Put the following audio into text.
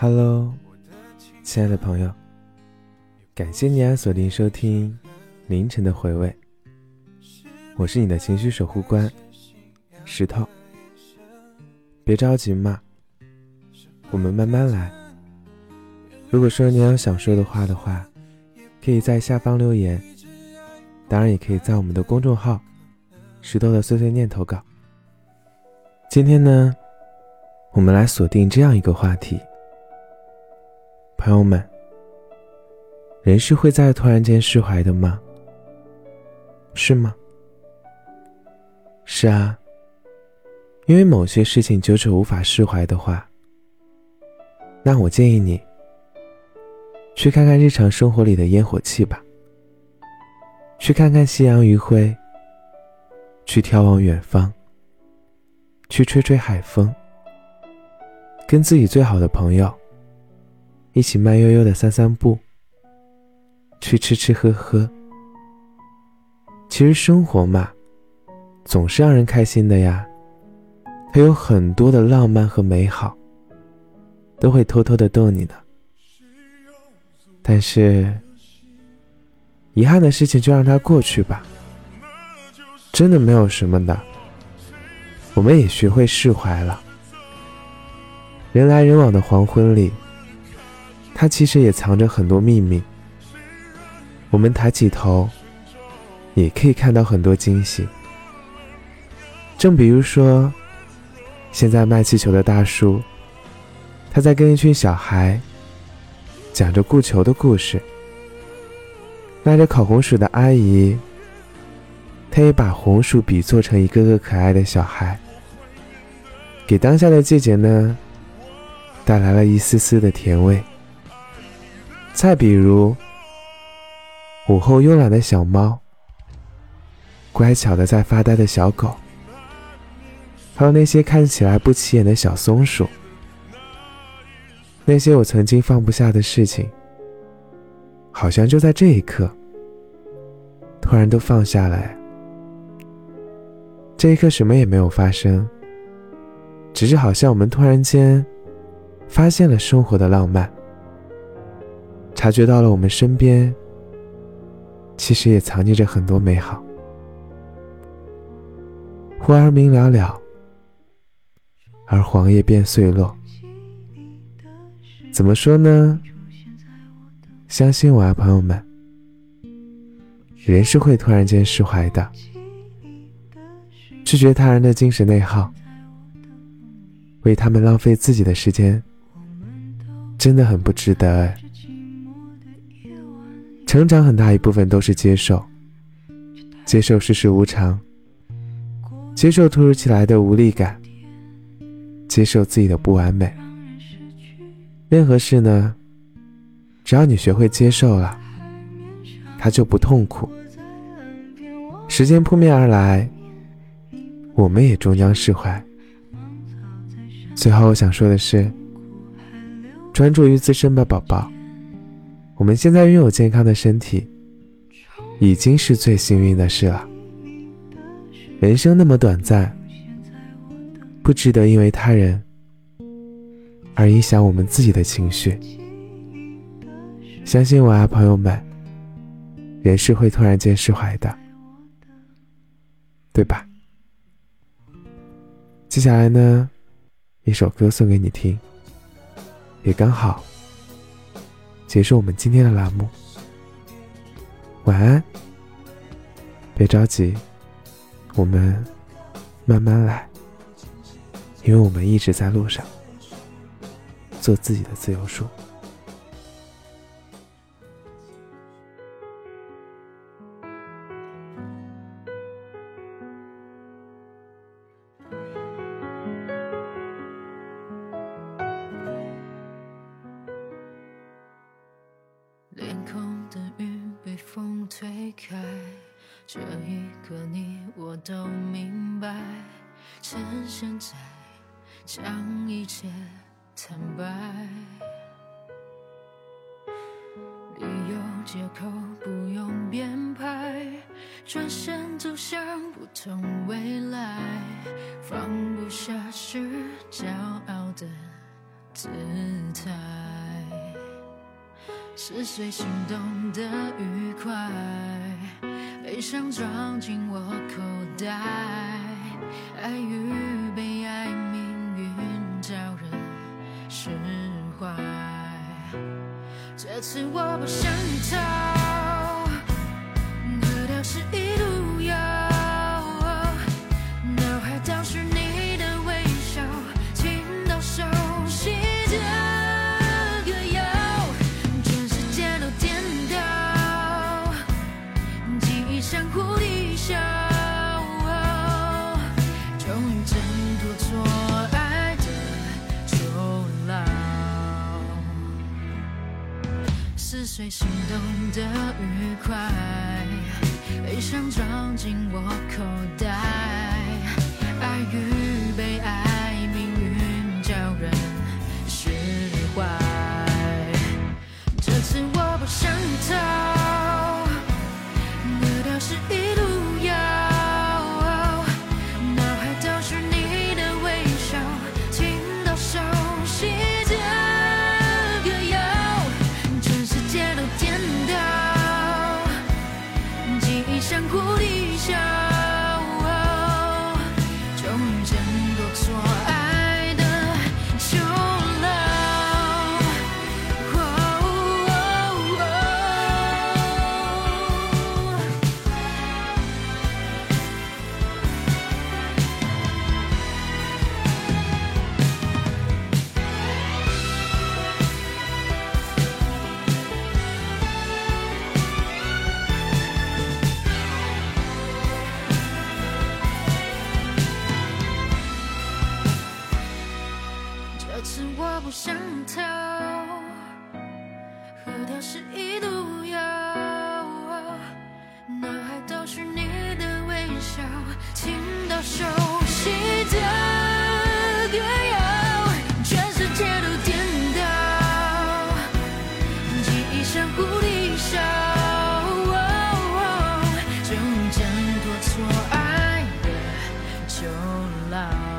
Hello，亲爱的朋友，感谢你啊锁定收听凌晨的回味。我是你的情绪守护官石头，别着急嘛，我们慢慢来。如果说你有想说的话的话，可以在下方留言，当然也可以在我们的公众号“石头的碎碎念”投稿。今天呢，我们来锁定这样一个话题。朋友们，人是会在突然间释怀的吗？是吗？是啊，因为某些事情久久无法释怀的话，那我建议你去看看日常生活里的烟火气吧，去看看夕阳余晖，去眺望远方。去吹吹海风，跟自己最好的朋友一起慢悠悠的散散步，去吃吃喝喝。其实生活嘛，总是让人开心的呀，它有很多的浪漫和美好，都会偷偷的逗你呢。但是，遗憾的事情就让它过去吧，真的没有什么的。我们也学会释怀了。人来人往的黄昏里，它其实也藏着很多秘密。我们抬起头，也可以看到很多惊喜。正比如说，现在卖气球的大叔，他在跟一群小孩讲着顾球的故事；卖着烤红薯的阿姨，她也把红薯比作成一个个可爱的小孩。给当下的季节呢，带来了一丝丝的甜味。再比如，午后慵懒的小猫，乖巧的在发呆的小狗，还有那些看起来不起眼的小松鼠，那些我曾经放不下的事情，好像就在这一刻，突然都放下了。这一刻，什么也没有发生。只是好像我们突然间发现了生活的浪漫，察觉到了我们身边其实也藏匿着很多美好。忽而明了了，而黄叶变碎落。怎么说呢？相信我啊，朋友们，人是会突然间释怀的，拒绝他人的精神内耗。为他们浪费自己的时间，真的很不值得。成长很大一部分都是接受，接受世事无常，接受突如其来的无力感，接受自己的不完美。任何事呢，只要你学会接受了，它就不痛苦。时间扑面而来，我们也终将释怀。最后我想说的是，专注于自身吧，宝宝。我们现在拥有健康的身体，已经是最幸运的事了。人生那么短暂，不值得因为他人而影响我们自己的情绪。相信我啊，朋友们，人是会突然间释怀的，对吧？接下来呢？一首歌送给你听，也刚好结束我们今天的栏目。晚安，别着急，我们慢慢来，因为我们一直在路上，做自己的自由树。空的云被风推开这一刻，你我都明白，趁现在将一切坦白。理由借口不用编排，转身走向不同未来，放不下是骄傲的。姿态，是谁心动的愉快，悲伤装进我口袋，爱与被爱，命运叫人释怀。这次我不想逃，终于挣脱错爱的囚牢。撕碎心动的愉快，悲伤装进我口袋，终不想逃，喝掉是一路遥，脑海都是你的微笑，听到熟悉的歌谣，全世界都颠倒，记忆像蝴蝶笑，终于挣脱错爱的囚牢。